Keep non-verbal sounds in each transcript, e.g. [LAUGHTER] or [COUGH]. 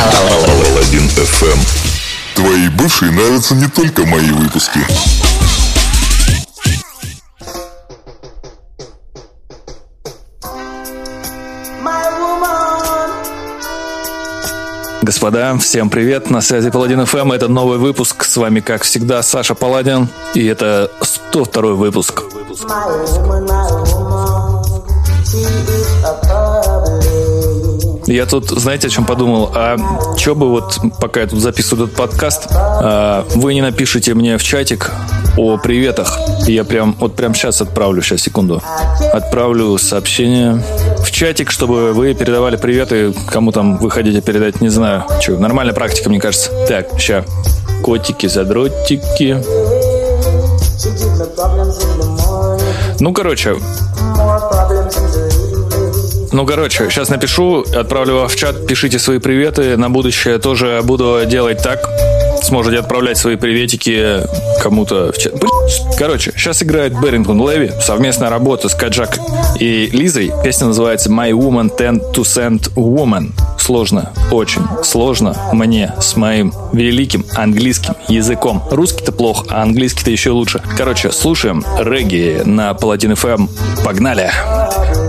Паладин FM. Твои бывшие нравятся не только мои выпуски. Господа, всем привет, на связи Паладин ФМ, это новый выпуск, с вами, как всегда, Саша Паладин, и это 102 выпуск. Я тут, знаете, о чем подумал? А что бы вот, пока я тут записываю этот подкаст, а, вы не напишите мне в чатик о приветах. Я прям, вот прям сейчас отправлю, сейчас, секунду. Отправлю сообщение в чатик, чтобы вы передавали приветы, кому там вы хотите передать, не знаю. Что, нормальная практика, мне кажется. Так, сейчас. Котики, задротики. Ну, короче, ну, короче, сейчас напишу, отправлю вас в чат, пишите свои приветы. На будущее тоже буду делать так. Сможете отправлять свои приветики кому-то в чат. Короче, сейчас играет Берингтон Леви, совместная работа с Каджак и Лизой. Песня называется My Woman Tend to Send Woman. Сложно, очень сложно мне с моим великим английским языком. Русский-то плохо, а английский-то еще лучше. Короче, слушаем регги на Паладин FM. Погнали! Погнали!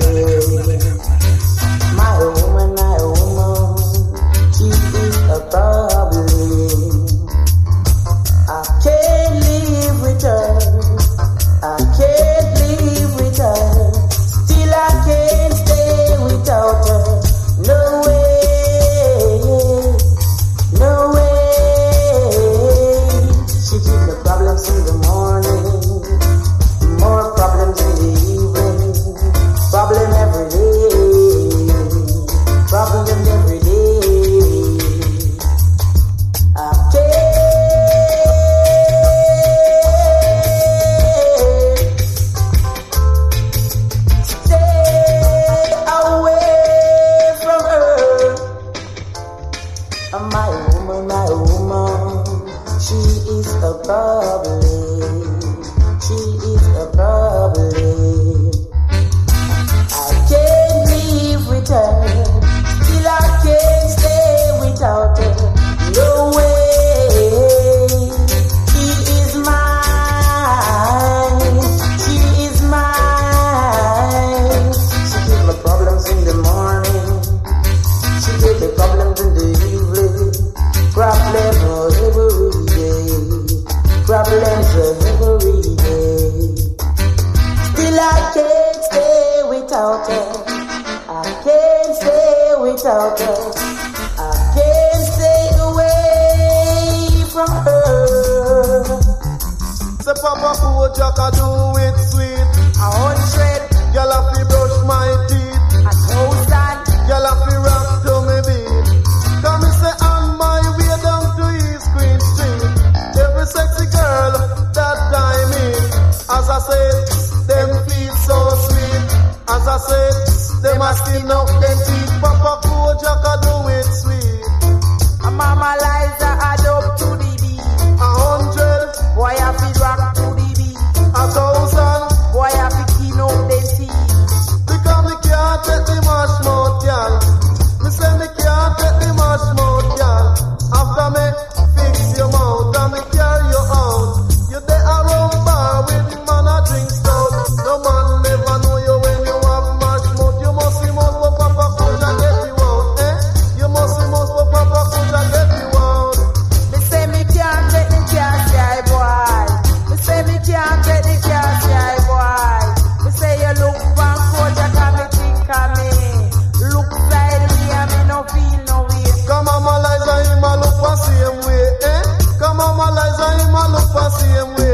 same way.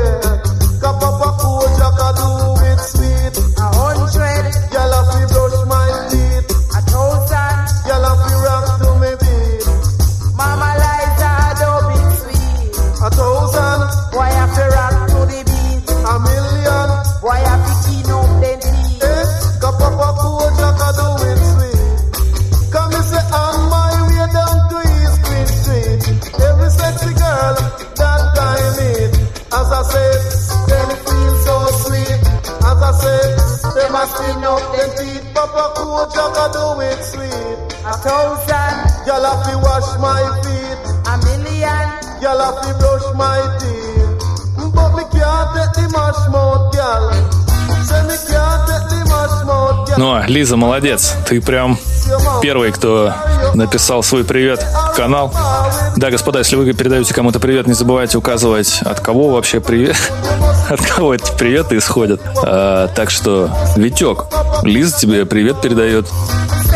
Лиза, молодец. Ты прям первый, кто написал свой привет в канал. Да, господа, если вы передаете кому-то привет, не забывайте указывать, от кого вообще привет, [LAUGHS] от кого эти приветы исходят. А, так что, Витек, Лиза тебе привет передает.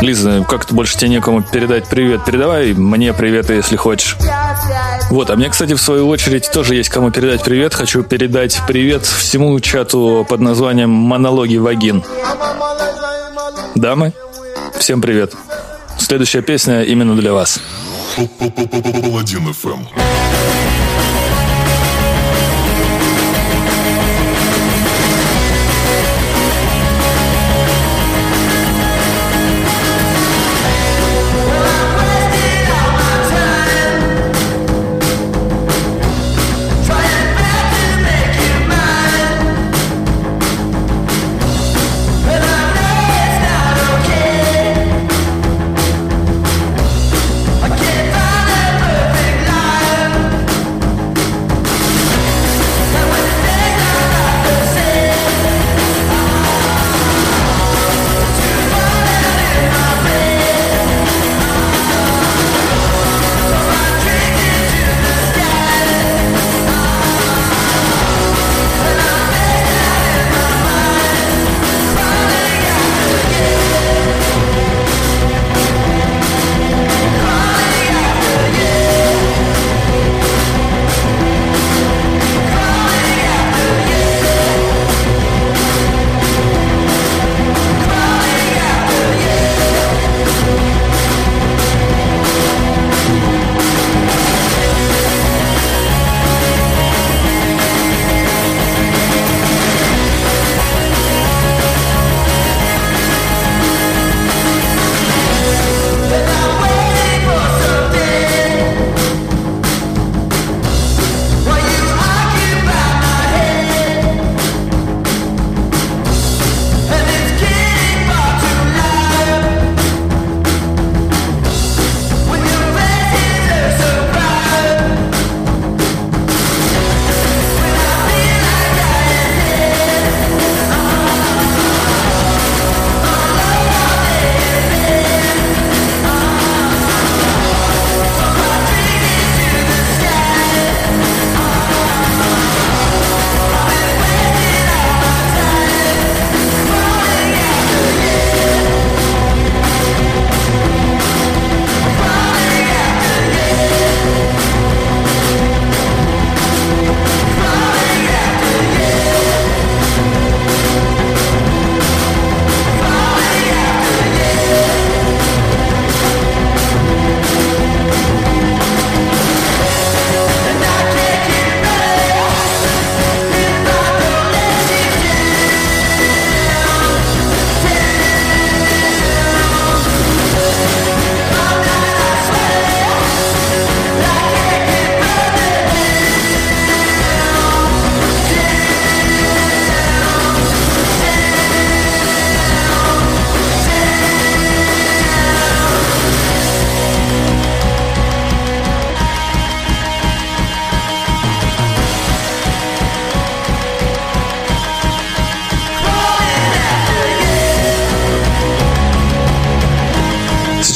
Лиза, как-то больше тебе некому передать привет. Передавай мне приветы, если хочешь. Вот, а мне, кстати, в свою очередь тоже есть кому передать привет. Хочу передать привет всему чату под названием «Монологи вагин». Дамы, всем привет. Следующая песня именно для вас. Паладин ФМ.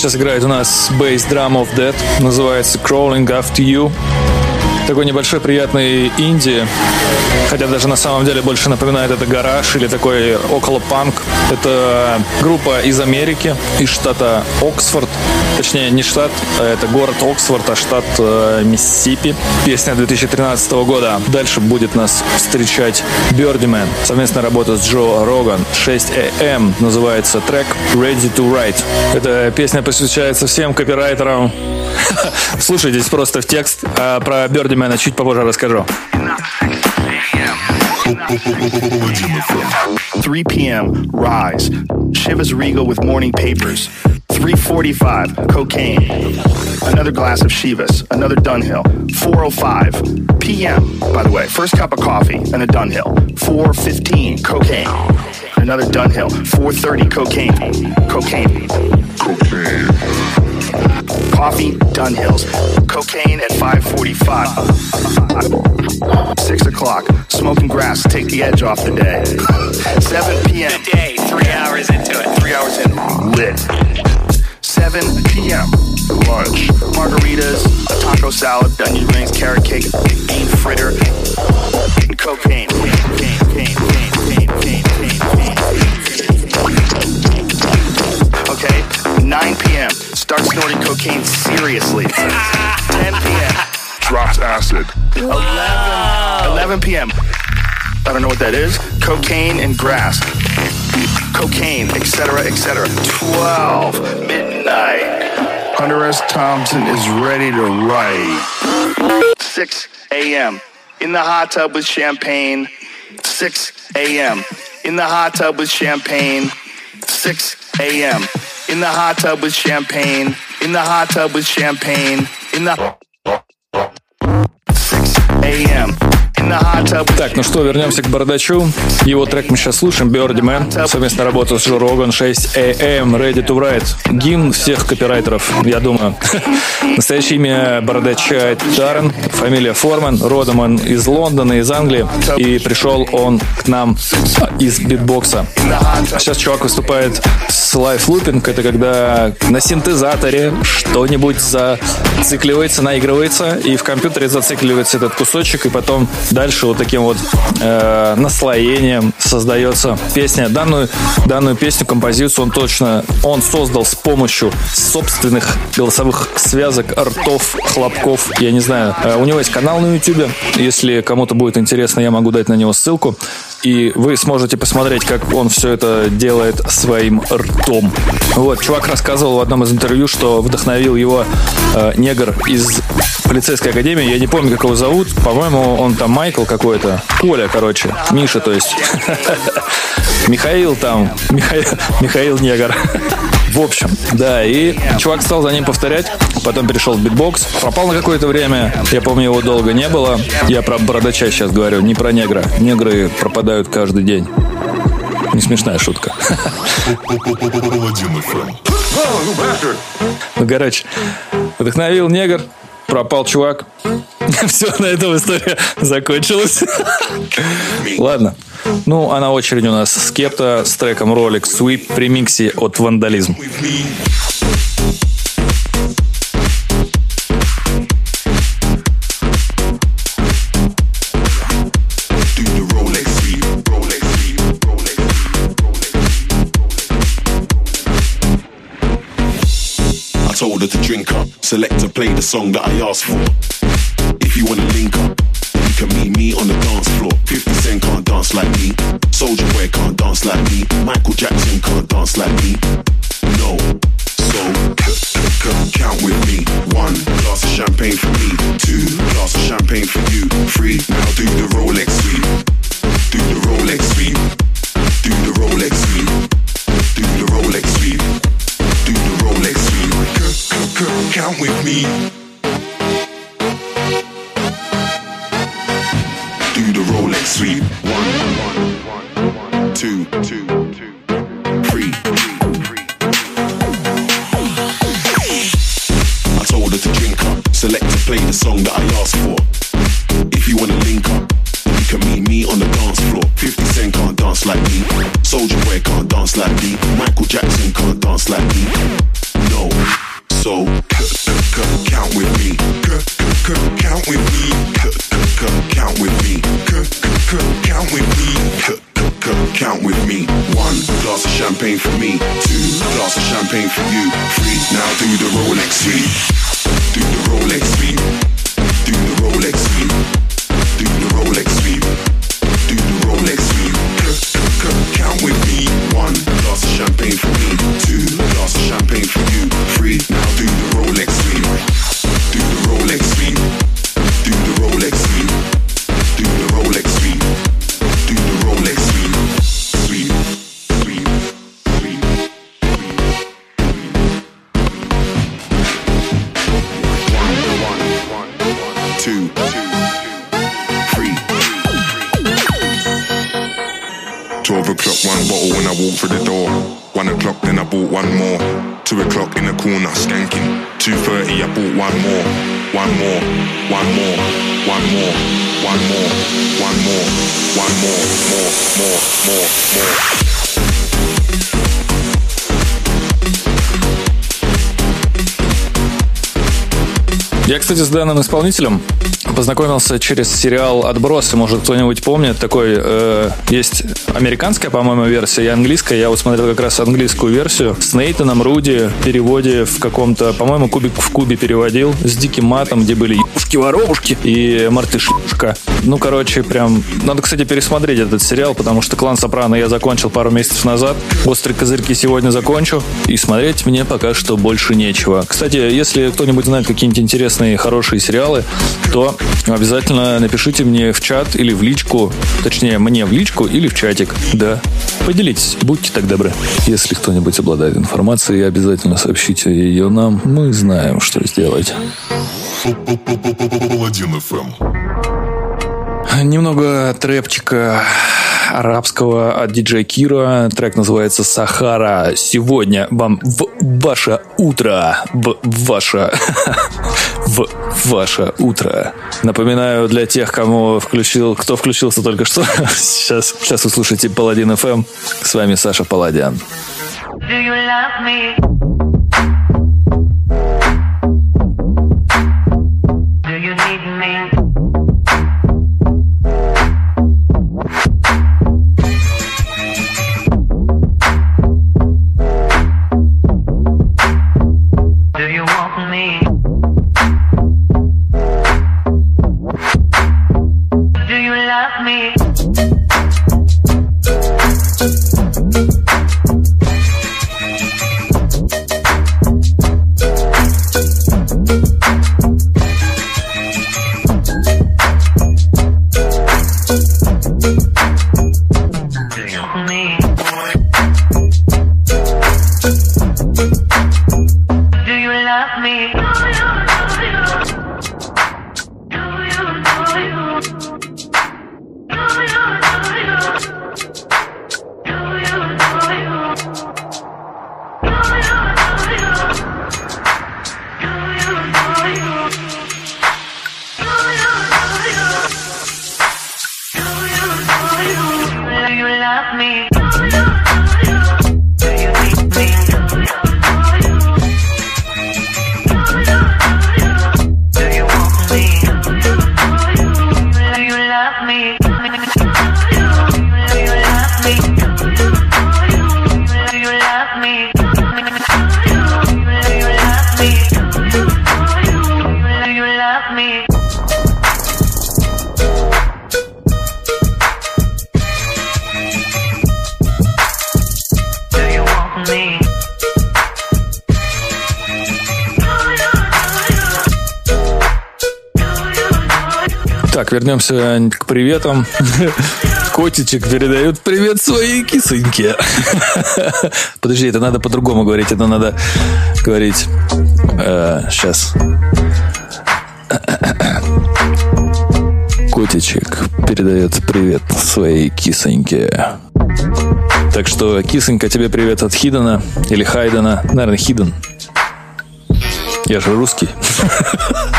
Сейчас играет у нас Bass Drum of Death, называется Crawling After You. Такой небольшой приятный инди, хотя даже на самом деле больше напоминает это гараж или такой около панк. Это группа из Америки, из штата Оксфорд. Точнее, не штат, а это город Оксфорд, а штат э, Миссисипи. Песня 2013 года. Дальше будет нас встречать Birdman. Совместная работа с Джо Роган. 6 AM называется трек Ready to Write. Эта песня посвящается всем копирайтерам. Слушайтесь просто в текст. А про Birdman чуть попозже расскажу. 3 p.m. Rise. Chivas Regal with morning papers. 345 cocaine. Another glass of Chivas. Another Dunhill. 405 p.m. By the way, first cup of coffee and a Dunhill. 415 cocaine. Another Dunhill. 430 cocaine. Cocaine. Cocaine. Coffee, Dunhills. Cocaine at 5:45. Six o'clock, smoking grass, take the edge off the day. 7 p.m. The day, three hours into it. Three hours in, lit. 7 p.m. Lunch, margaritas, a taco salad, onion rings, carrot cake, bean fritter, and cocaine. Cocaine, cocaine, cocaine, cocaine, cocaine, cocaine. Okay, 9 p.m. Start snorting cocaine seriously. 10 p.m. Drops acid. 11, 11 p.m. I don't know what that is. Cocaine and grass. Cocaine, etc., etc. 12 midnight. Hunter S. Thompson is ready to write. 6 a.m. In the hot tub with champagne. 6 a.m. In the hot tub with champagne. 6 a.m. In the hot tub with champagne. In the hot tub with champagne. In the 6 a.m. Так, ну что, вернемся к Бардачу. Его трек мы сейчас слушаем, Birdie Man. Совместная работа с Джо Роган, 6 AM, Ready to Write. Гимн всех копирайтеров, я думаю. [LAUGHS] Настоящее имя Бардача Тарен, фамилия Форман, родом он из Лондона, из Англии. И пришел он к нам из битбокса. Сейчас чувак выступает с лайф лупинг. Это когда на синтезаторе что-нибудь зацикливается, наигрывается, и в компьютере зацикливается этот кусочек, и потом дальше вот таким вот э, наслоением создается песня. Данную, данную песню, композицию он точно он создал с помощью собственных голосовых связок, ртов, хлопков, я не знаю. Э, у него есть канал на YouTube, если кому-то будет интересно, я могу дать на него ссылку. И вы сможете посмотреть, как он все это делает своим ртом. Вот, чувак рассказывал в одном из интервью, что вдохновил его э, негр из полицейской академии. Я не помню, как его зовут. По-моему, он там Майкл какой-то. Коля, короче. Миша, то есть. [LAUGHS] Михаил там. Михаил, Михаил Негр. [LAUGHS] В общем, да, и чувак стал за ним повторять, потом перешел в битбокс, пропал на какое-то время, я помню, его долго не было. Я про бородача сейчас говорю, не про негра. Негры пропадают каждый день. Не смешная шутка. [LAUGHS] Короче, вдохновил негр, пропал чувак. [LAUGHS] Все, на этом история закончилась. Ладно. Ну, а на очереди у нас Skepta с треком Rolex Sweep в ремиксе от Vandalism. Rolex her to drink up, select to play the song that I asked for. If you wanna link up, you can meet me on the dance floor. 50 Cent can't dance like me. Soldier Boy can't dance like me. Michael Jackson can't dance like me. No. So, count with me. One glass of champagne for me. Two glass of champagne for you. Three, now do the Rolex sweep. Do the Rolex sweep. Do the Rolex sweep. Do the Rolex sweep. Do the Rolex sweep. C- count with me. Do the Rolex sweep. One, one, two, two, two, three. I told her to drink select to play the song that I asked for. If you wanna link up, you can meet me on the dance floor. 50 Cent can't dance like me. Soldier Boy can't dance like me. Michael Jackson can't dance like me. No. So, count with me. Count with me. Count with me. Count with me. Count with me. One glass of champagne for me. Two glass of champagne for you. Three. Now do the Rolex sweep. Do the Rolex sweep. Do the Rolex sweep. Do the Rolex sweep. Do the Rolex sweep. Count with me. One glass of champagne for me. Two glass of champagne for you. Three. 12 o'clock, one bottle when I walk through the door. One o'clock, then I bought one more. Two o'clock in the corner, skanking. Two thirty, I bought one more. One more, one more, one more, one more, one more, one more, more, more, more, more. Я, кстати, с данным исполнителем познакомился через сериал «Отбросы». Может, кто-нибудь помнит такой? э, есть американская, по-моему, версия и английская. Я вот смотрел как раз английскую версию с Нейтаном Руди в переводе в каком-то, по-моему, «Кубик в кубе» переводил с диким матом, где были ебушки-воробушки и мартышка. Ну, короче, прям... Надо, кстати, пересмотреть этот сериал, потому что «Клан Сопрано» я закончил пару месяцев назад. «Острые козырьки» сегодня закончу. И смотреть мне пока что больше нечего. Кстати, если кто-нибудь знает какие-нибудь интересные, хорошие сериалы, то обязательно напишите мне в чат или в личку, точнее, мне в личку или в чатик. Да. Поделитесь, будьте так добры. Если кто-нибудь обладает информацией, обязательно сообщите ее нам. Мы знаем, что сделать. ФМ. Немного трэпчика арабского от диджея Кира. Трек называется «Сахара». Сегодня вам в ваше утро, в ваше, [LAUGHS] в ваше утро. Напоминаю для тех, кому включил, кто включился только что. [LAUGHS] Сейчас, сейчас вы слушаете Паладин ФМ. С вами Саша Паладян. Do you need me? boy. Вернемся к приветам. [LAUGHS] Котичек передает привет своей кисоньке. [LAUGHS] Подожди, это надо по-другому говорить. Это надо говорить... сейчас. [COUGHS] Котичек передает привет своей кисоньке. Так что, кисонька, тебе привет от Хидена или Хайдена. Наверное, Хиден. Я же русский. [LAUGHS]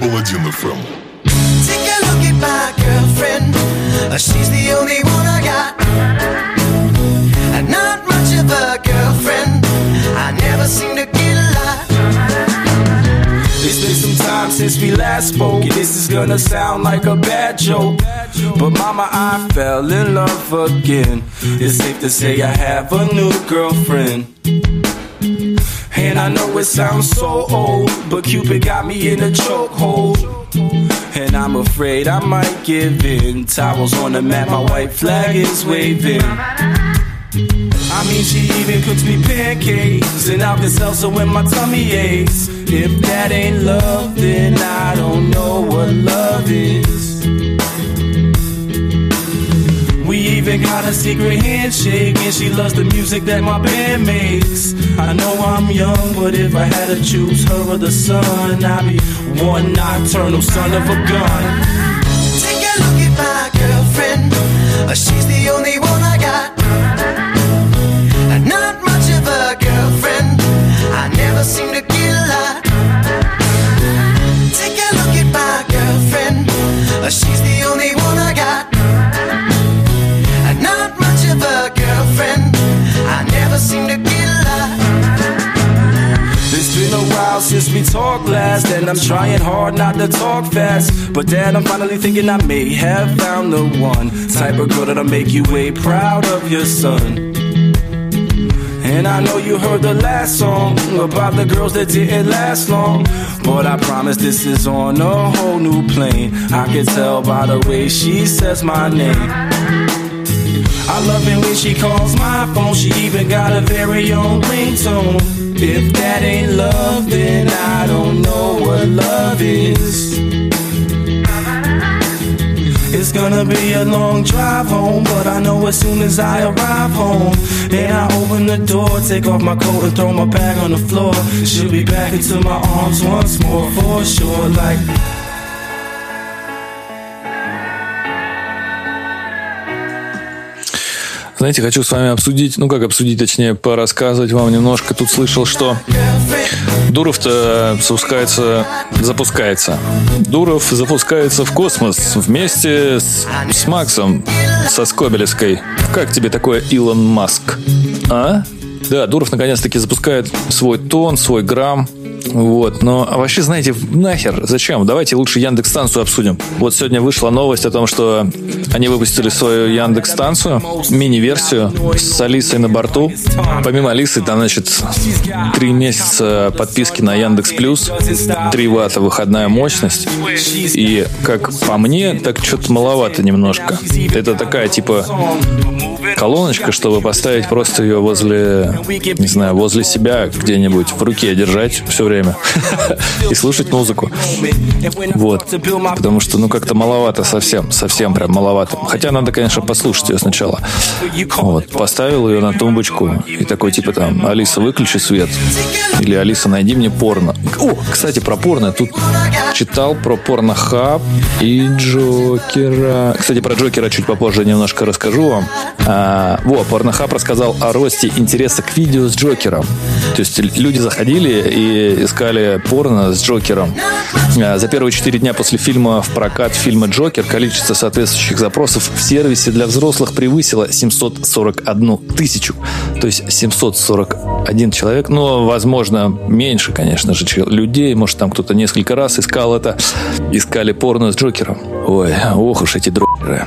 Паладин ФМ. Take a look at my girlfriend. Uh, She's the only one I got. And not much of a girlfriend. I never seem to get a lot. It's been some time since we last spoke. and This is gonna sound like a bad joke. But mama, I fell in love again. It's safe to say I have a new girlfriend. And I know it sounds so old, but Cupid got me in a chokehold. And I'm afraid I might give in. Towels on the mat, my white flag is waving. I mean, she even cooks me pancakes and Alka-Seltzer when my tummy aches. If that ain't love, then I don't know what love is. Even got a secret handshake, and she loves the music that my band makes. I know I'm young, but if I had to choose her or the sun, I'd be one nocturnal son of a gun. Take a look at my girlfriend. Uh, She's the only one I got. Uh, Not much of a girlfriend. I never seem to get a lot. Take a look at my girlfriend. Uh, She's the only seem to get a lot. It's been a while since we talked last, and I'm trying hard not to talk fast. But dad, I'm finally thinking I may have found the one type of girl that'll make you way proud of your son. And I know you heard the last song about the girls that didn't last long. But I promise this is on a whole new plane. I can tell by the way she says my name. I love it when she calls my phone. She even got a very own ringtone. If that ain't love, then I don't know what love is. It's gonna be a long drive home, but I know as soon as I arrive home and I open the door, take off my coat and throw my bag on the floor, she'll be back into my arms once more for sure. Like Знаете, хочу с вами обсудить, ну как обсудить, точнее, порассказывать вам немножко. Тут слышал, что Дуров-то запускается, запускается. Дуров запускается в космос вместе с, с Максом, со Скобелевской. Как тебе такое, Илон Маск? А? Да, Дуров наконец-таки запускает свой тон, свой грамм. Вот, но а вообще, знаете, нахер, зачем? Давайте лучше Яндекс-станцию обсудим. Вот сегодня вышла новость о том, что они выпустили свою Яндекс-станцию, мини-версию с Алисой на борту. Помимо Алисы, там, значит, три месяца подписки на Яндекс Плюс, 3 ватта выходная мощность. И, как по мне, так что-то маловато немножко. Это такая, типа, колоночка, чтобы поставить просто ее возле, не знаю, возле себя где-нибудь в руке держать все время [LAUGHS] и слушать музыку. Вот. Потому что, ну, как-то маловато совсем, совсем прям маловато. Хотя надо, конечно, послушать ее сначала. Вот. Поставил ее на тумбочку и такой, типа, там, Алиса, выключи свет. Или Алиса, найди мне порно. О, кстати, про порно. Тут читал про порнохаб и Джокера. Кстати, про Джокера чуть попозже немножко расскажу вам. А, во, порнохаб рассказал о росте интереса к видео с Джокером. То есть люди заходили и искали порно с Джокером. А, За первые четыре дня после фильма в прокат фильма «Джокер» количество соответствующих запросов в сервисе для взрослых превысило 741 тысячу. То есть 741 человек, но, возможно, меньше, конечно же, людей. Может, там кто-то несколько раз искал это. Искали порно с Джокером. Ой, ох уж эти дрокеры.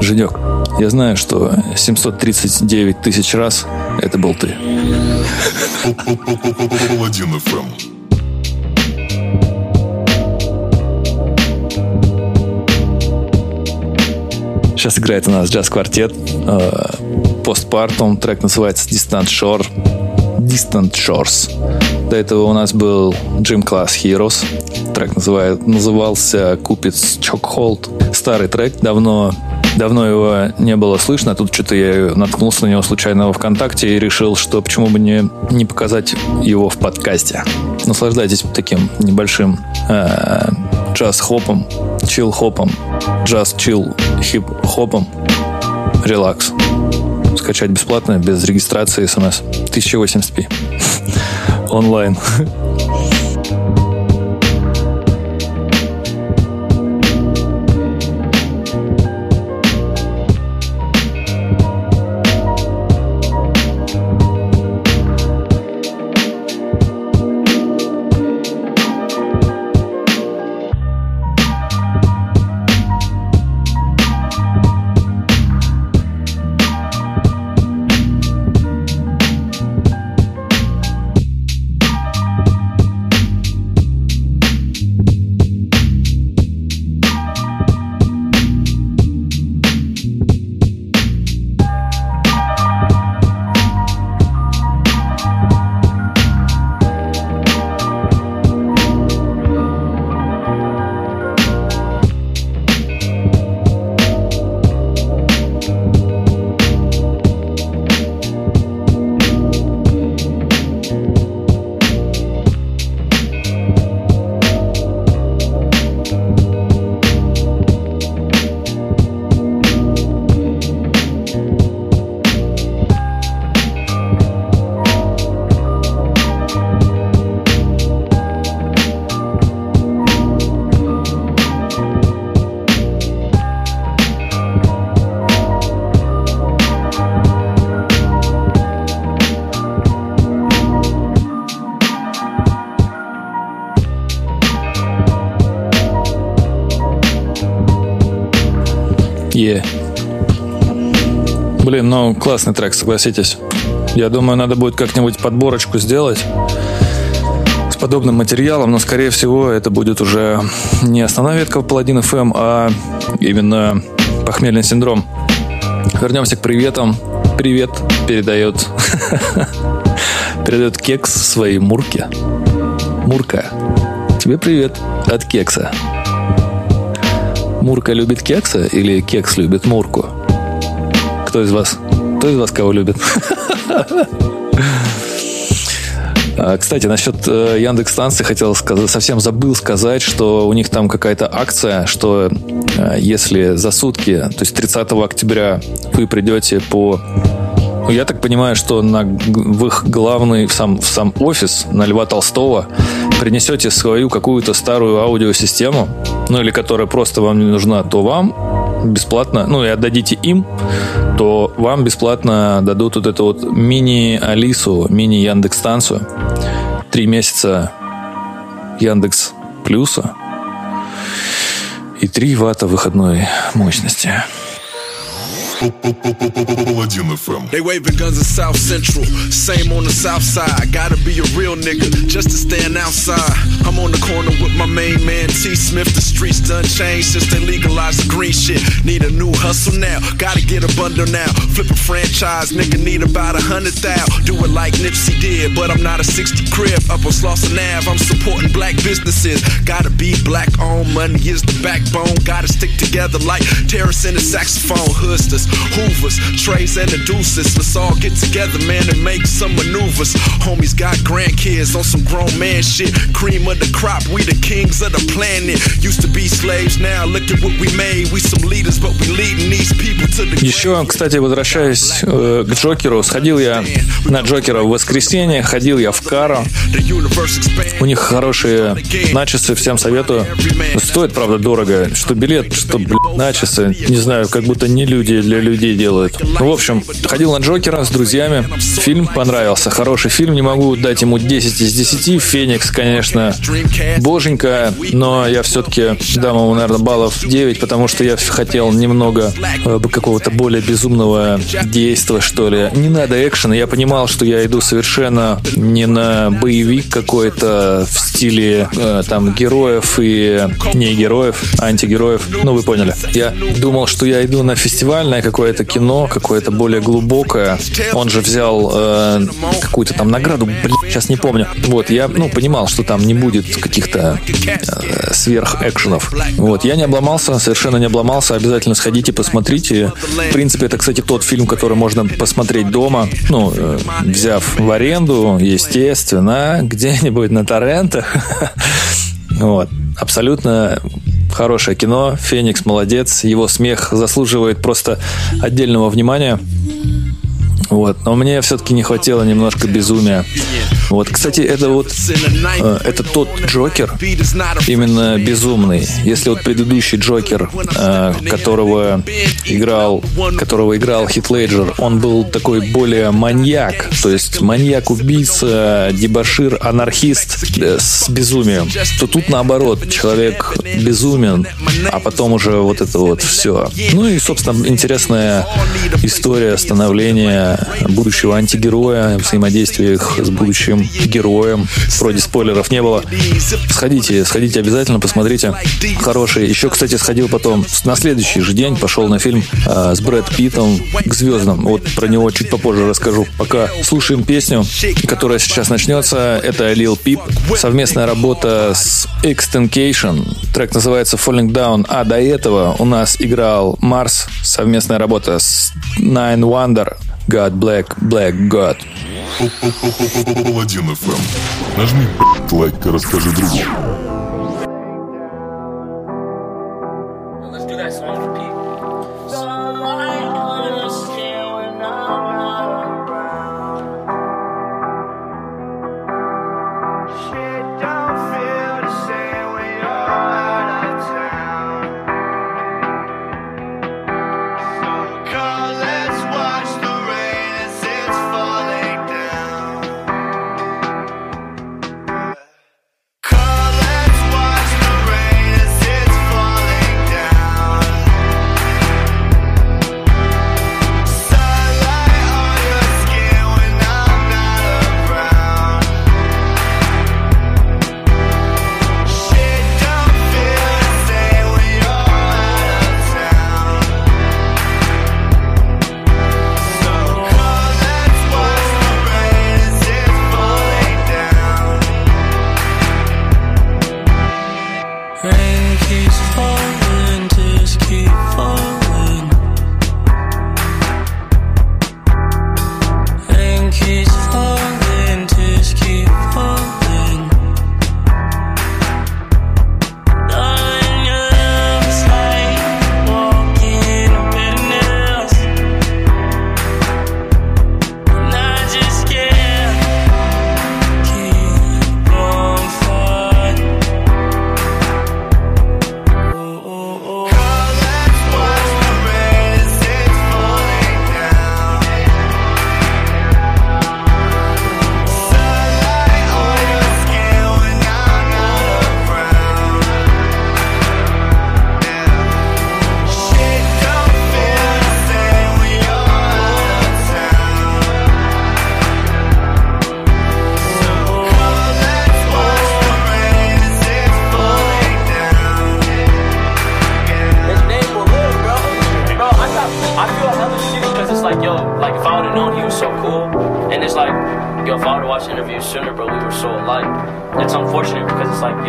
Женек, я знаю, что 739 тысяч раз это был ты. Сейчас играет у нас джаз-квартет. Постпартум. Трек называется Distant Shore. Distant Shores. До этого у нас был Gym Class Heroes. Трек называет, назывался Купец Чокхолд. Старый трек. Давно Давно его не было слышно, тут что-то я наткнулся на него случайно во ВКонтакте и решил, что почему бы не, не показать его в подкасте. Наслаждайтесь таким небольшим э, джаз-хопом, чил-хопом, джаз-чил хип-хопом. Релакс. Скачать бесплатно, без регистрации смс. 1080p. [LAUGHS] Онлайн. [LAUGHS] классный трек, согласитесь. Я думаю, надо будет как-нибудь подборочку сделать с подобным материалом, но, скорее всего, это будет уже не основная ветка в Паладин FM, а именно похмельный синдром. Вернемся к приветам. Привет передает [LAUGHS] передает кекс своей Мурке. Мурка, тебе привет от кекса. Мурка любит кекса или кекс любит Мурку? Кто из вас? Кто из вас кого любит? А, Кстати, насчет э, Яндекс станции хотел сказать, совсем забыл сказать, что у них там какая-то акция, что э, если за сутки, то есть 30 октября вы придете по ну, я так понимаю, что на, в их главный, в сам, в сам офис на Льва Толстого принесете свою какую-то старую аудиосистему, ну или которая просто вам не нужна, то вам бесплатно, ну и отдадите им, то вам бесплатно дадут вот эту вот мини-Алису, мини-Яндекс-станцию. Три месяца Яндекс Плюса и 3 ватта выходной мощности. They waving guns in South Central, same on the South Side. Gotta be a real nigga just to stand outside. I'm on the corner with my main man T. Smith. The streets done changed since they legalized the green shit. Need a new hustle now, gotta get a bundle now. Flip a franchise, nigga need about a hundred thou. Do it like Nipsey did, but I'm not a 60 crib. Up on Slauson Ave, I'm supporting black businesses. Gotta be black owned, money is the backbone. Gotta stick together like terrorists and a saxophone. Hoodsters, Hoovers, Trays, and the Deuces. Let's all get together, man, and make some maneuvers. Homies got grandkids on some grown man shit. Cream of the crop, we the kings of the planet. Used to be slaves, now look at what we made. We some leaders, but we leading these people to the Еще, кстати, возвращаясь э, к Джокеру, сходил я на Джокера в воскресенье, ходил я в Каро. У них хорошие начесы, всем советую. Стоит, правда, дорого. Что билет, что, блин, начесы. Не знаю, как будто не люди для людей делают. Ну, в общем, ходил на Джокера с друзьями. Фильм понравился. Хороший фильм. Не могу дать ему 10 из 10. Феникс, конечно, боженька. Но я все-таки дам ему, наверное, баллов 9, потому что я хотел немного э, какого-то более безумного действия, что ли. Не надо экшена. Я понимал, что я иду совершенно не на боевик какой-то в стиле э, там героев и не героев, а антигероев. Ну, вы поняли. Я думал, что я иду на фестивальное какое-то кино, какое-то более глубокое. Он же взял э, какую-то там награду, блин, сейчас не помню. Вот, я, ну, понимал, что там не будет каких-то э, сверх-экшенов. Вот, я не обломался, совершенно не обломался. Обязательно сходите, посмотрите. В принципе, это, кстати, тот фильм, который можно посмотреть дома, ну, э, взяв в аренду, естественно, [LAUGHS] где-нибудь на торрентах. [LAUGHS] Вот. Абсолютно хорошее кино. Феникс молодец. Его смех заслуживает просто отдельного внимания. Вот. Но мне все-таки не хватило немножко безумия. Вот, кстати, это вот э, это тот Джокер, именно безумный. Если вот предыдущий Джокер, э, которого играл, которого играл Хит Леджер, он был такой более маньяк, то есть маньяк-убийца, дебашир, анархист э, с безумием, то тут наоборот, человек безумен, а потом уже вот это вот все. Ну и, собственно, интересная история становления будущего антигероя, взаимодействия их с будущим героем. Вроде спойлеров не было. Сходите, сходите обязательно, посмотрите. Хороший. Еще, кстати, сходил потом на следующий же день, пошел на фильм э, с Брэд Питтом к звездам. Вот про него чуть попозже расскажу. Пока слушаем песню, которая сейчас начнется. Это Lil Peep. Совместная работа с Extencation. Трек называется Falling Down. А до этого у нас играл Марс. Совместная работа с Nine Wonder. God Black, Black God. Паладин FM. Нажми лайк и расскажи другу.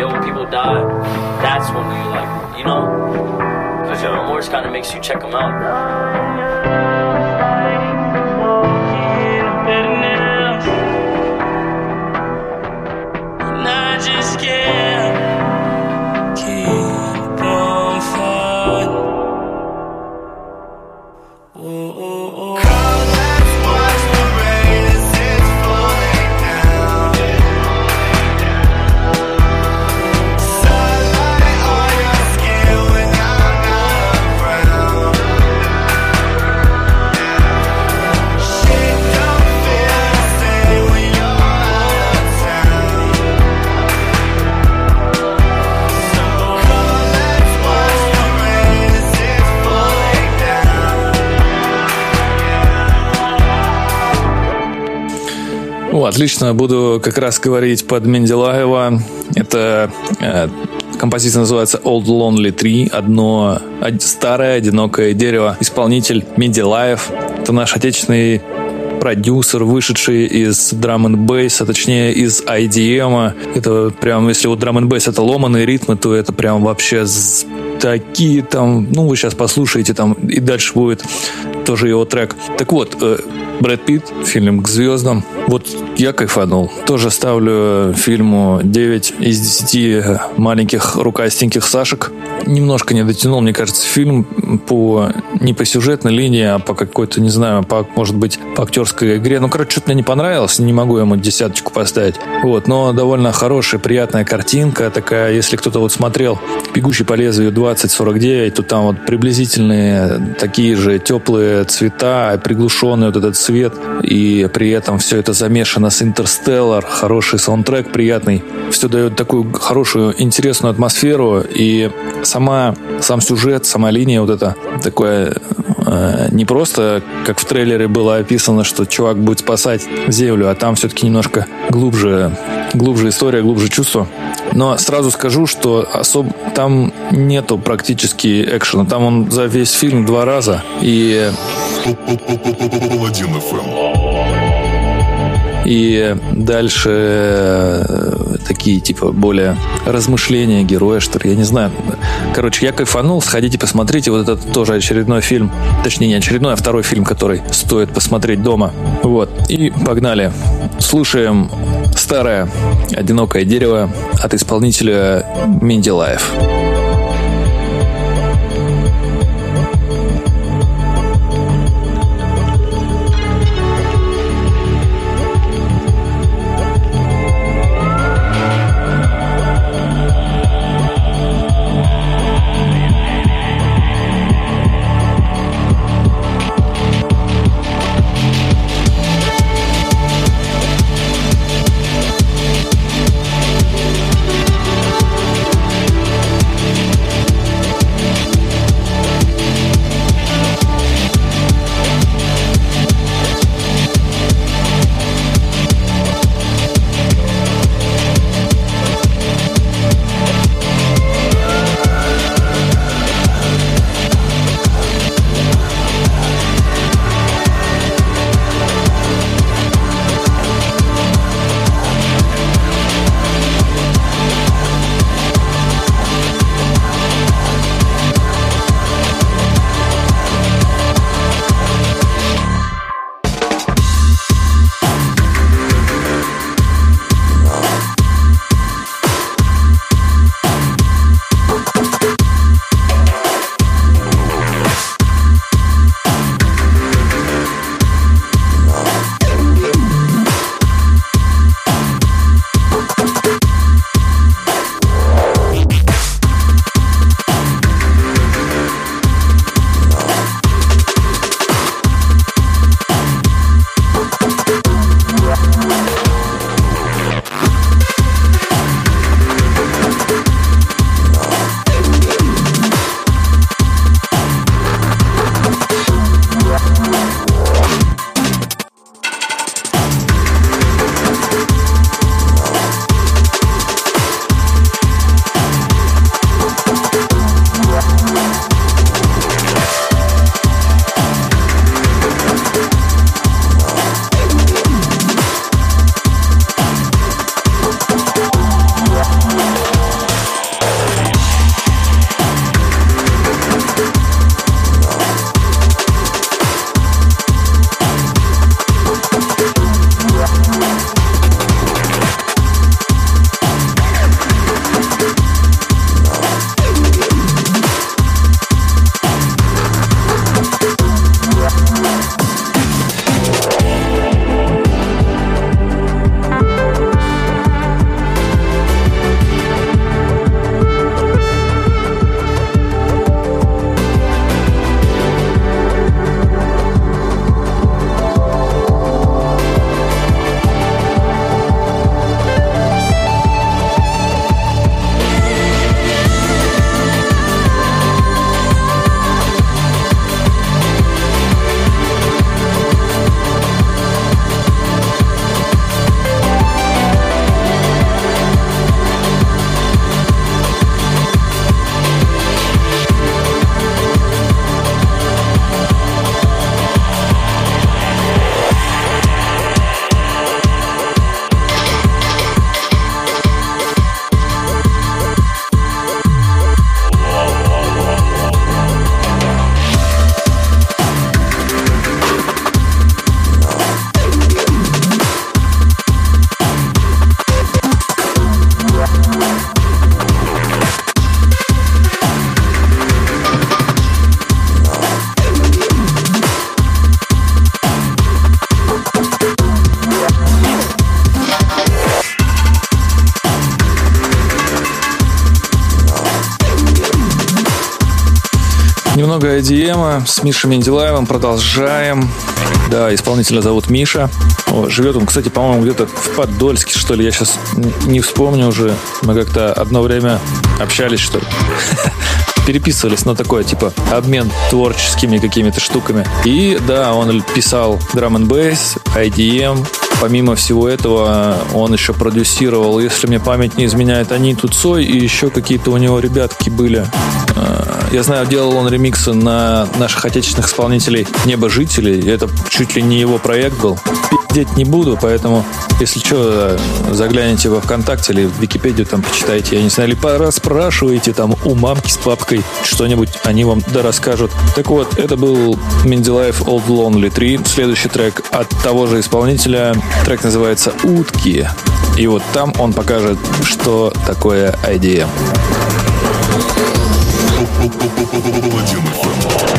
When people die, that's when you like, you know, because your remorse kind of makes you check them out. Отлично, буду как раз говорить под Менделаева. Это э, композиция называется Old Lonely Tree, одно од- старое одинокое дерево. Исполнитель Менделаев. Это наш отечественный продюсер, вышедший из драм н бейс, а точнее из IDM. Это прям, если вот драм н бейс это ломаные ритмы, то это прям вообще такие там, ну вы сейчас послушаете там и дальше будет тоже его трек. Так вот, э, Брэд Питт, фильм «К звездам». Вот я кайфанул. Тоже ставлю фильму 9 из 10 маленьких рукастеньких Сашек. Немножко не дотянул, мне кажется, фильм по не по сюжетной линии, а по какой-то, не знаю, по, может быть, по актерской игре. Ну, короче, что-то мне не понравилось, не могу ему десяточку поставить. Вот, но довольно хорошая, приятная картинка такая. Если кто-то вот смотрел «Бегущий по лезвию 2049», то там вот приблизительные такие же теплые цвета, приглушенный вот этот цвет, и при этом все это замешано с Интерстеллар, хороший саундтрек приятный, все дает такую хорошую, интересную атмосферу, и сама, сам сюжет, сама линия вот эта, такое не просто, как в трейлере было описано, что чувак будет спасать Землю, а там все-таки немножко глубже, глубже история, глубже чувство. Но сразу скажу, что особ... там нету практически экшена. Там он за весь фильм два раза. И Паладин FM. И дальше э, такие, типа, более размышления героя, что ли, я не знаю. Короче, я кайфанул, сходите посмотрите. Вот этот тоже очередной фильм, точнее, не очередной, а второй фильм, который стоит посмотреть дома. Вот. И погнали. Слушаем старое одинокое дерево от исполнителя Менделаев. Thank Немного IDM с Мишей Менделаевым. Продолжаем. Да, исполнителя зовут Миша. О, живет он, кстати, по-моему, где-то в Подольске, что ли. Я сейчас не вспомню уже. Мы как-то одно время общались, что ли. [LAUGHS] Переписывались на такое, типа, обмен творческими какими-то штуками. И да, он писал драм н бейс, IDM, Помимо всего этого, он еще продюсировал, если мне память не изменяет, Аниту Цой и еще какие-то у него ребятки были. Э, Я знаю, делал он ремиксы на наших отечественных исполнителей «Небожителей». Это чуть ли не его проект был. Пиздеть не буду, поэтому, если что, загляните во ВКонтакте или в Википедию, там почитайте, я не знаю, или пораспрашивайте там у мамки с папкой что-нибудь, они вам да расскажут. Так вот, это был Менделаев Old Lonely 3. Следующий трек от того же исполнителя. Трек называется «Утки». И вот там он покажет, что такое IDM. Ай,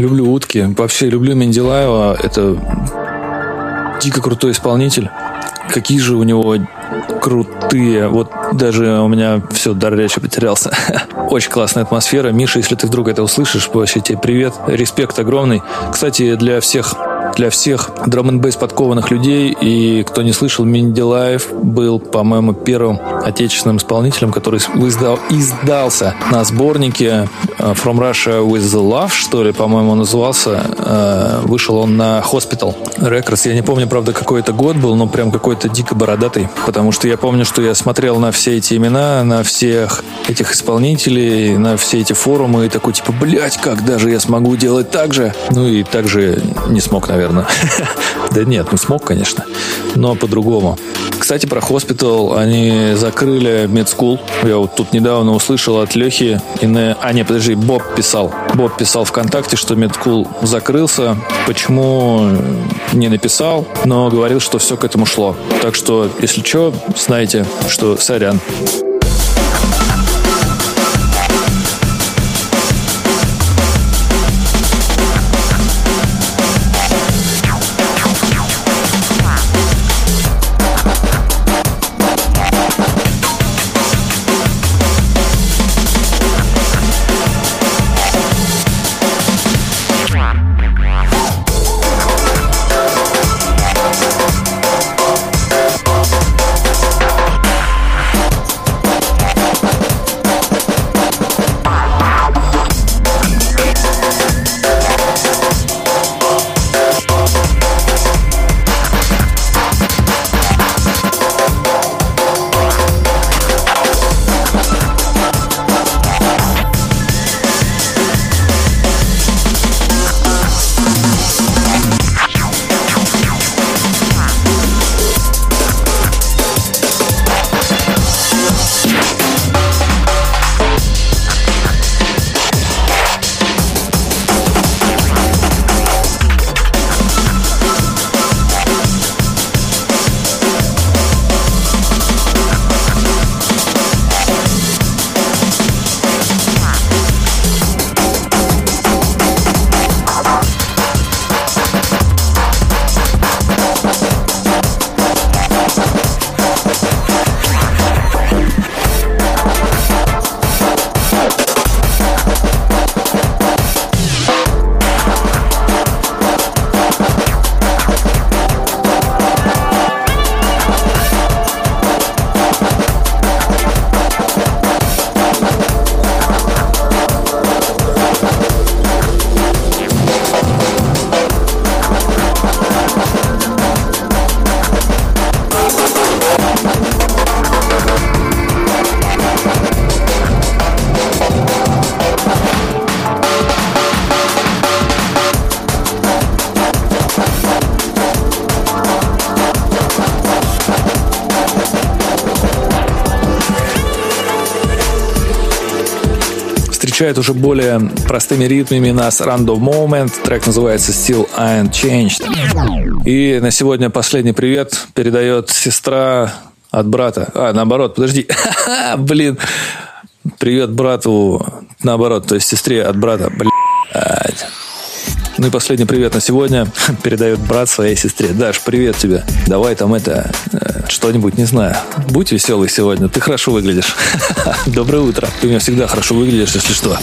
люблю утки. Вообще люблю Менделаева. Это дико крутой исполнитель. Какие же у него крутые. Вот даже у меня все, дар речи потерялся. [LAUGHS] Очень классная атмосфера. Миша, если ты вдруг это услышишь, вообще тебе привет. Респект огромный. Кстати, для всех для всех драм н подкованных людей. И кто не слышал, Менделаев был, по-моему, первым отечественным исполнителем, который издал, издался на сборнике From Russia with Love, что ли, по-моему, назывался. Э, Вышел он на Hospital Records. Я не помню, правда, какой это год был, но прям какой-то дико бородатый. Потому что я помню, что я смотрел на все эти имена, на всех этих исполнителей, на все эти форумы и такой, типа, блядь, как даже я смогу делать так же? Ну и так же не смог, наверное. [LAUGHS] Да нет, ну смог, конечно, но по-другому. Кстати, про Hospital они закрыли медскул. Я вот тут недавно услышал от Лехи. И на... А, нет, подожди, Боб писал. Боб писал ВКонтакте, что медскул закрылся. Почему не написал, но говорил, что все к этому шло. Так что, если что, знаете, что сорян. Встречает уже более простыми ритмами нас Random Moment. Трек называется Still I Ain't Changed. И на сегодня последний привет передает сестра от брата. А, наоборот, подожди. [LAUGHS] Блин. Привет брату. Наоборот, то есть сестре от брата. Блядь. Ну и последний привет на сегодня [LAUGHS] передает брат своей сестре. Даш, привет тебе. Давай там это, э, что-нибудь, не знаю. Будь веселый сегодня, ты хорошо выглядишь. [LAUGHS] Доброе утро. Ты у меня всегда хорошо выглядишь, если что.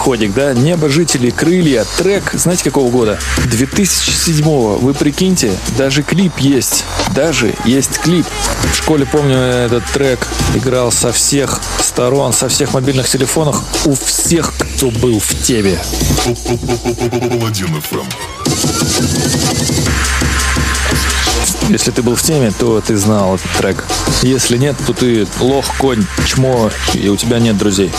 Переходик, да? Небо, жители, крылья. Трек, знаете, какого года? 2007-го. Вы прикиньте, даже клип есть. Даже есть клип. В школе, помню, этот трек играл со всех сторон, со всех мобильных телефонов, у всех, кто был в теме. Если ты был в теме, то ты знал этот трек. Если нет, то ты лох, конь, чмо, и у тебя нет друзей.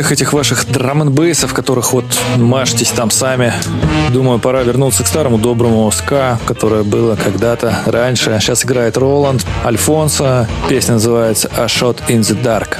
Всех этих ваших драм бейсов, которых вот мажьтесь там сами, думаю, пора вернуться к старому доброму ска, которое было когда-то раньше. Сейчас играет Роланд, Альфонсо. Песня называется «A Shot in the Dark».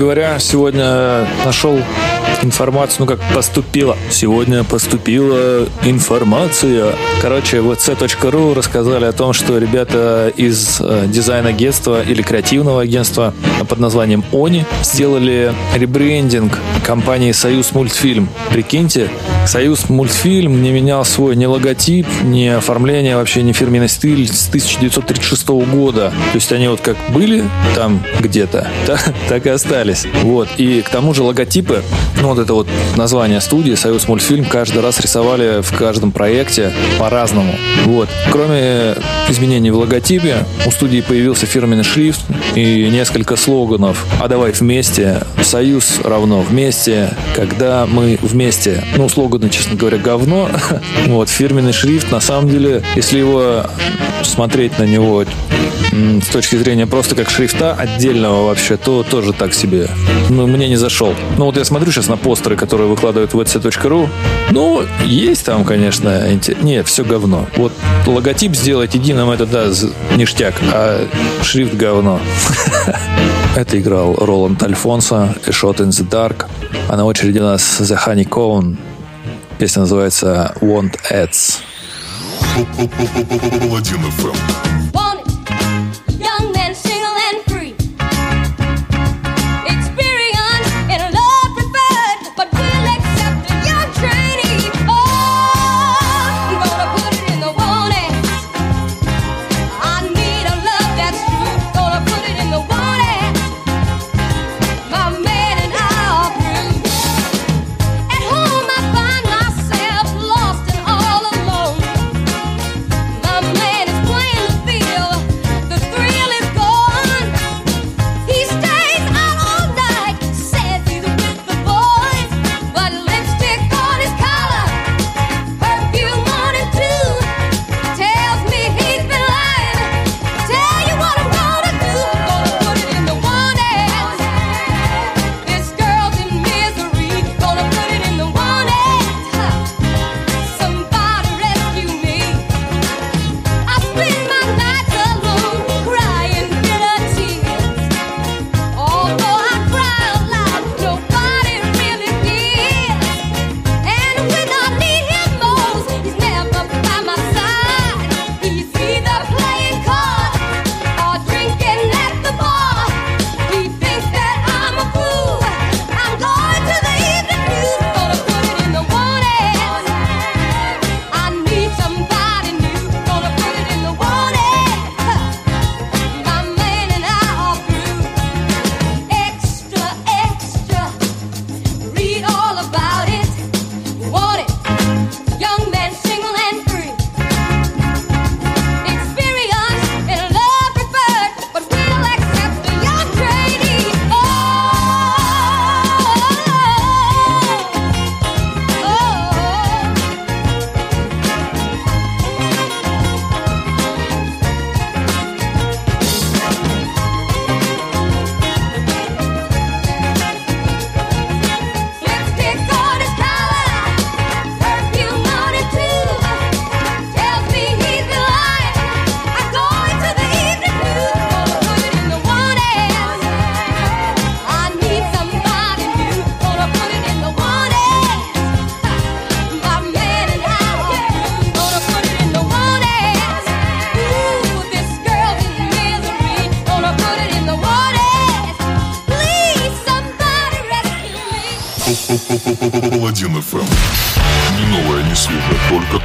Говоря, сегодня нашел информацию, ну как поступила. Сегодня поступила информация. Короче, вот c.ru рассказали о том, что ребята из э, дизайн-агентства или креативного агентства под названием Они сделали ребрендинг компании Союз мультфильм. Прикиньте, Союз мультфильм не менял свой ни логотип, ни оформление, вообще ни фирменный стиль с 1936 года. То есть они вот как были там где-то, [LAUGHS] так, так и остались. Вот. И к тому же логотипы, ну вот это вот название студии Союз мультфильм каждый раз рисовали в каждом проекте по-разному. Вот. Кроме изменений в логотипе, у студии появился фирменный шрифт и несколько слоганов. А давай вместе. Союз равно вместе. Когда мы вместе. Ну, слоганы, честно говоря, говно. [LAUGHS] Вот. Фирменный шрифт, на самом деле, если его смотреть на него с точки зрения просто как шрифта отдельного вообще, то тоже так себе. Ну, мне не зашел. Ну, вот я смотрю сейчас на постеры, которые выкладывают в etc.ru. Ну, есть там, конечно, нет, все говно. Вот логотип сделать единым, это да, ништяк, а шрифт говно. Это играл Роланд Альфонсо, A Shot in the Dark. А на очереди у нас The Honeycomb. Песня называется Want Ads. Паладин FM.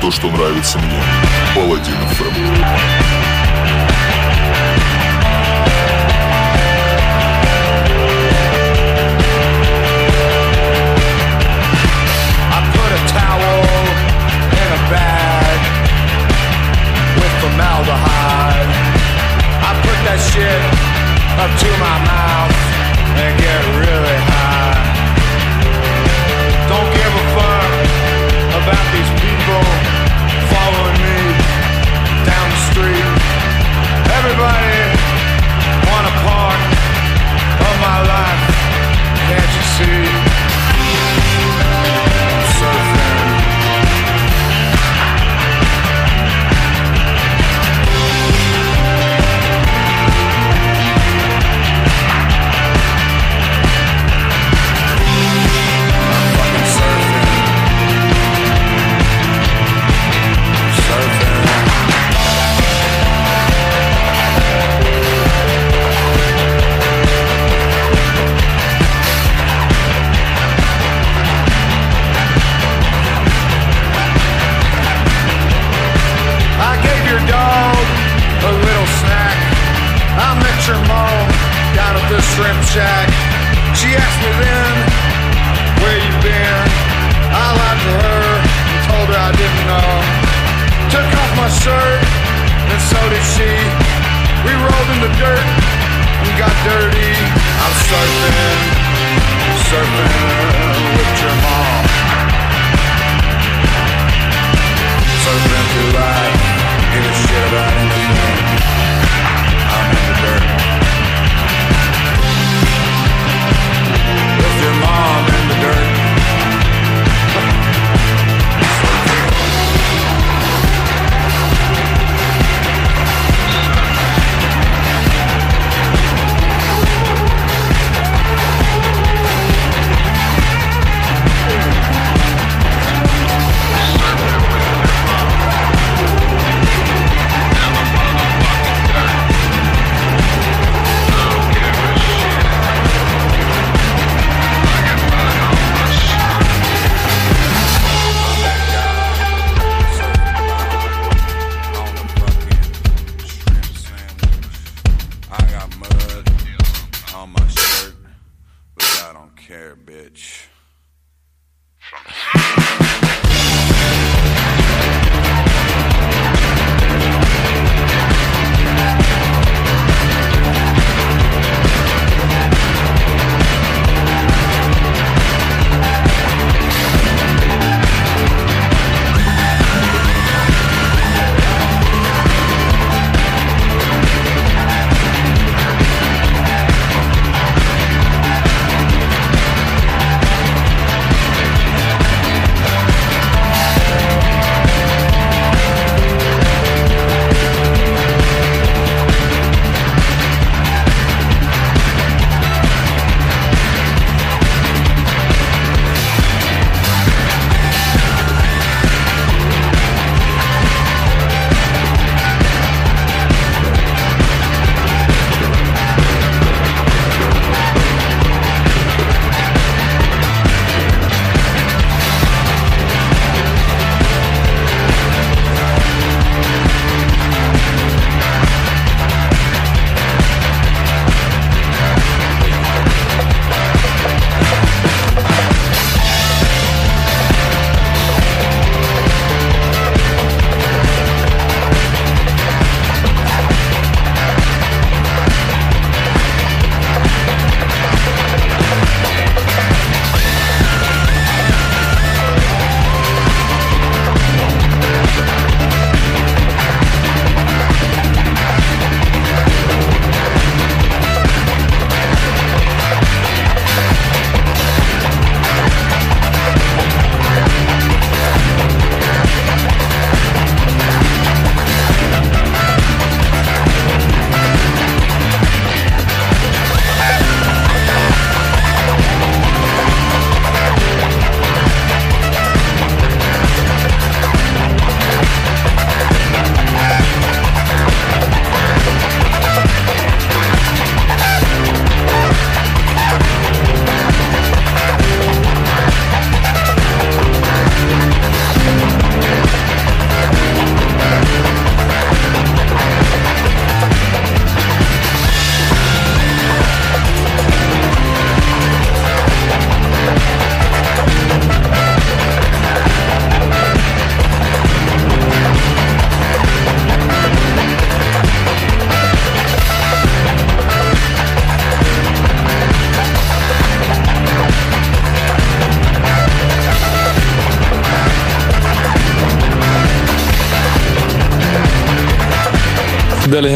то, что нравится мне. Паладин ФМ. formaldehyde. I put that shit up to my mouth and get really see. surfing.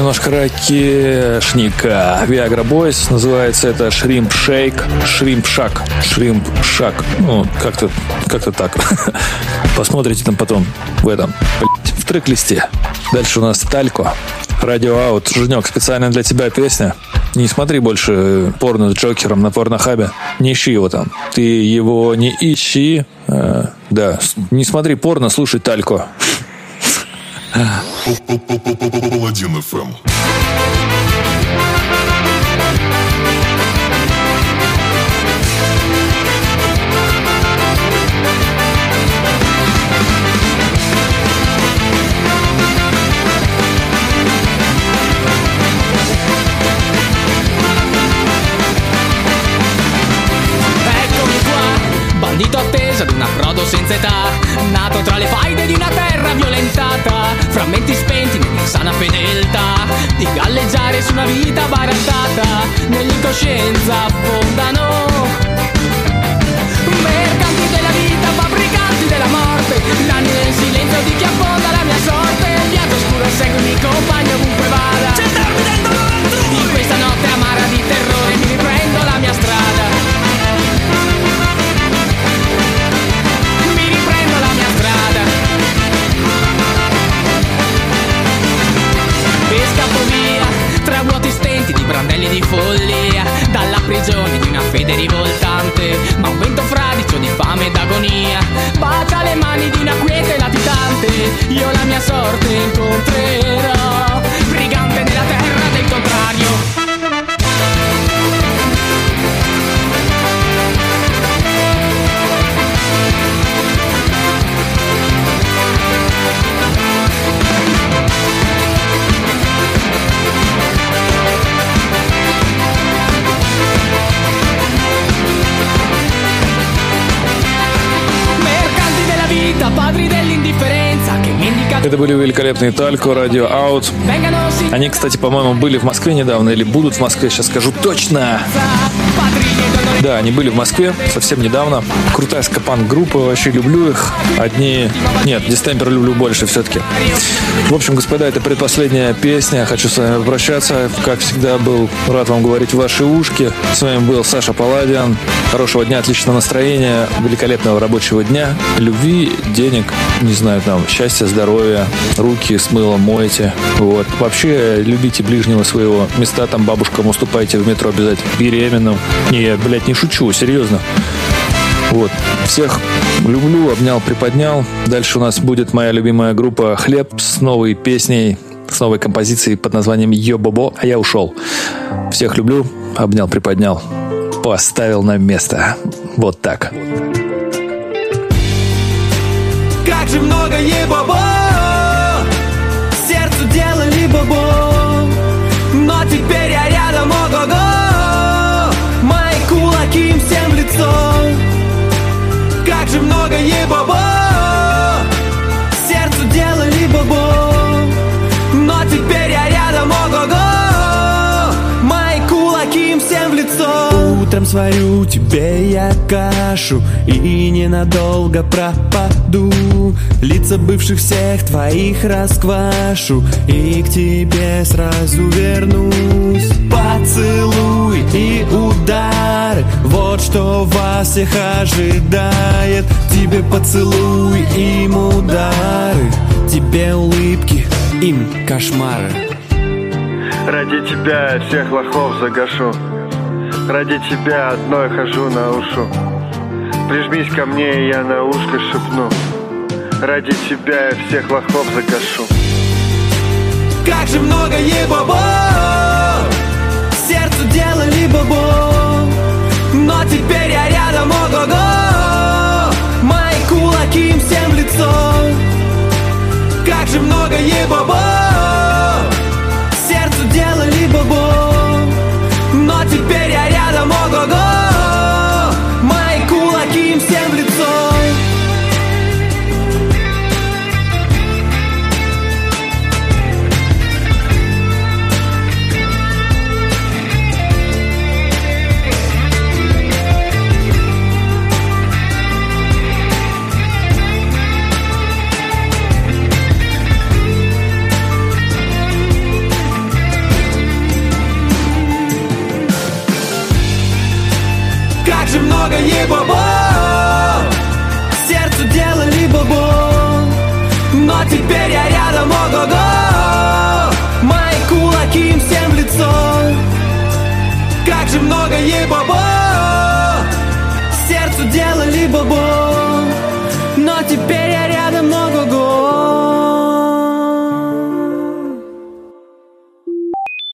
Немножко ракешника. Viagra Boys. Называется это Шримп Шейк. Шримп Шак. Шримп Шак. Ну, как-то как так. [LAUGHS] Посмотрите там потом в этом, в трек-листе. Дальше у нас Талько. Радио Аут. Женек, специально для тебя песня. Не смотри больше порно с Джокером на порнохабе. Не ищи его там. Ты его не ищи. Э, да, не смотри порно, слушай Талько. Паладин FM. Approdo senza età Nato tra le faide di una terra violentata Frammenti spenti nell'insana fedeltà Di galleggiare su una vita barattata Nell'incoscienza affondano Mercanti della vita, fabbricanti della morte Danni nel silenzio di chi affonda la mia sorte Il viaggio scuro seguimi compagno ovunque vada великолепные Талько, Радио Аут. Они, кстати, по-моему, были в Москве недавно или будут в Москве, сейчас скажу точно. Да, они были в Москве совсем недавно. Крутая скопан-группа, вообще люблю их. Одни... Нет, Дистемпер люблю больше все-таки. В общем, господа, это предпоследняя песня. Хочу с вами попрощаться. Как всегда, был рад вам говорить в ваши ушки. С вами был Саша Паладиан. Хорошего дня, отличного настроения, великолепного рабочего дня, любви, денег, не знаю, там, счастья, здоровья, руки с мылом мойте. Вот. Вообще, любите ближнего своего. Места там бабушкам уступайте в метро обязательно. Беременным. Не, я, блядь, не шучу, серьезно. Вот. Всех люблю, обнял, приподнял. Дальше у нас будет моя любимая группа «Хлеб» с новой песней, с новой композицией под названием «Йо-бобо», а я ушел. Всех люблю, обнял, приподнял, поставил на место. Вот так. Как же много ебобо Сердцу же много ебобо Сердцу сварю тебе я кашу И ненадолго пропаду. Лица бывших всех твоих расквашу И к тебе сразу вернусь. Поцелуй и удары Вот что вас всех ожидает. Тебе поцелуй, им удары Тебе улыбки, им кошмары. Ради тебя всех лохов загашу Ради тебя одной хожу на ушу. Прижмись ко мне, и я на ушко шепну. Ради тебя я всех лохов загашу Как же много ебобо Сердцу делали бобо. Но теперь я рядом, ого-го! Мои кулаки им всем лицо. Как же много ебобо теперь я рядом, ого-го теперь я рядом,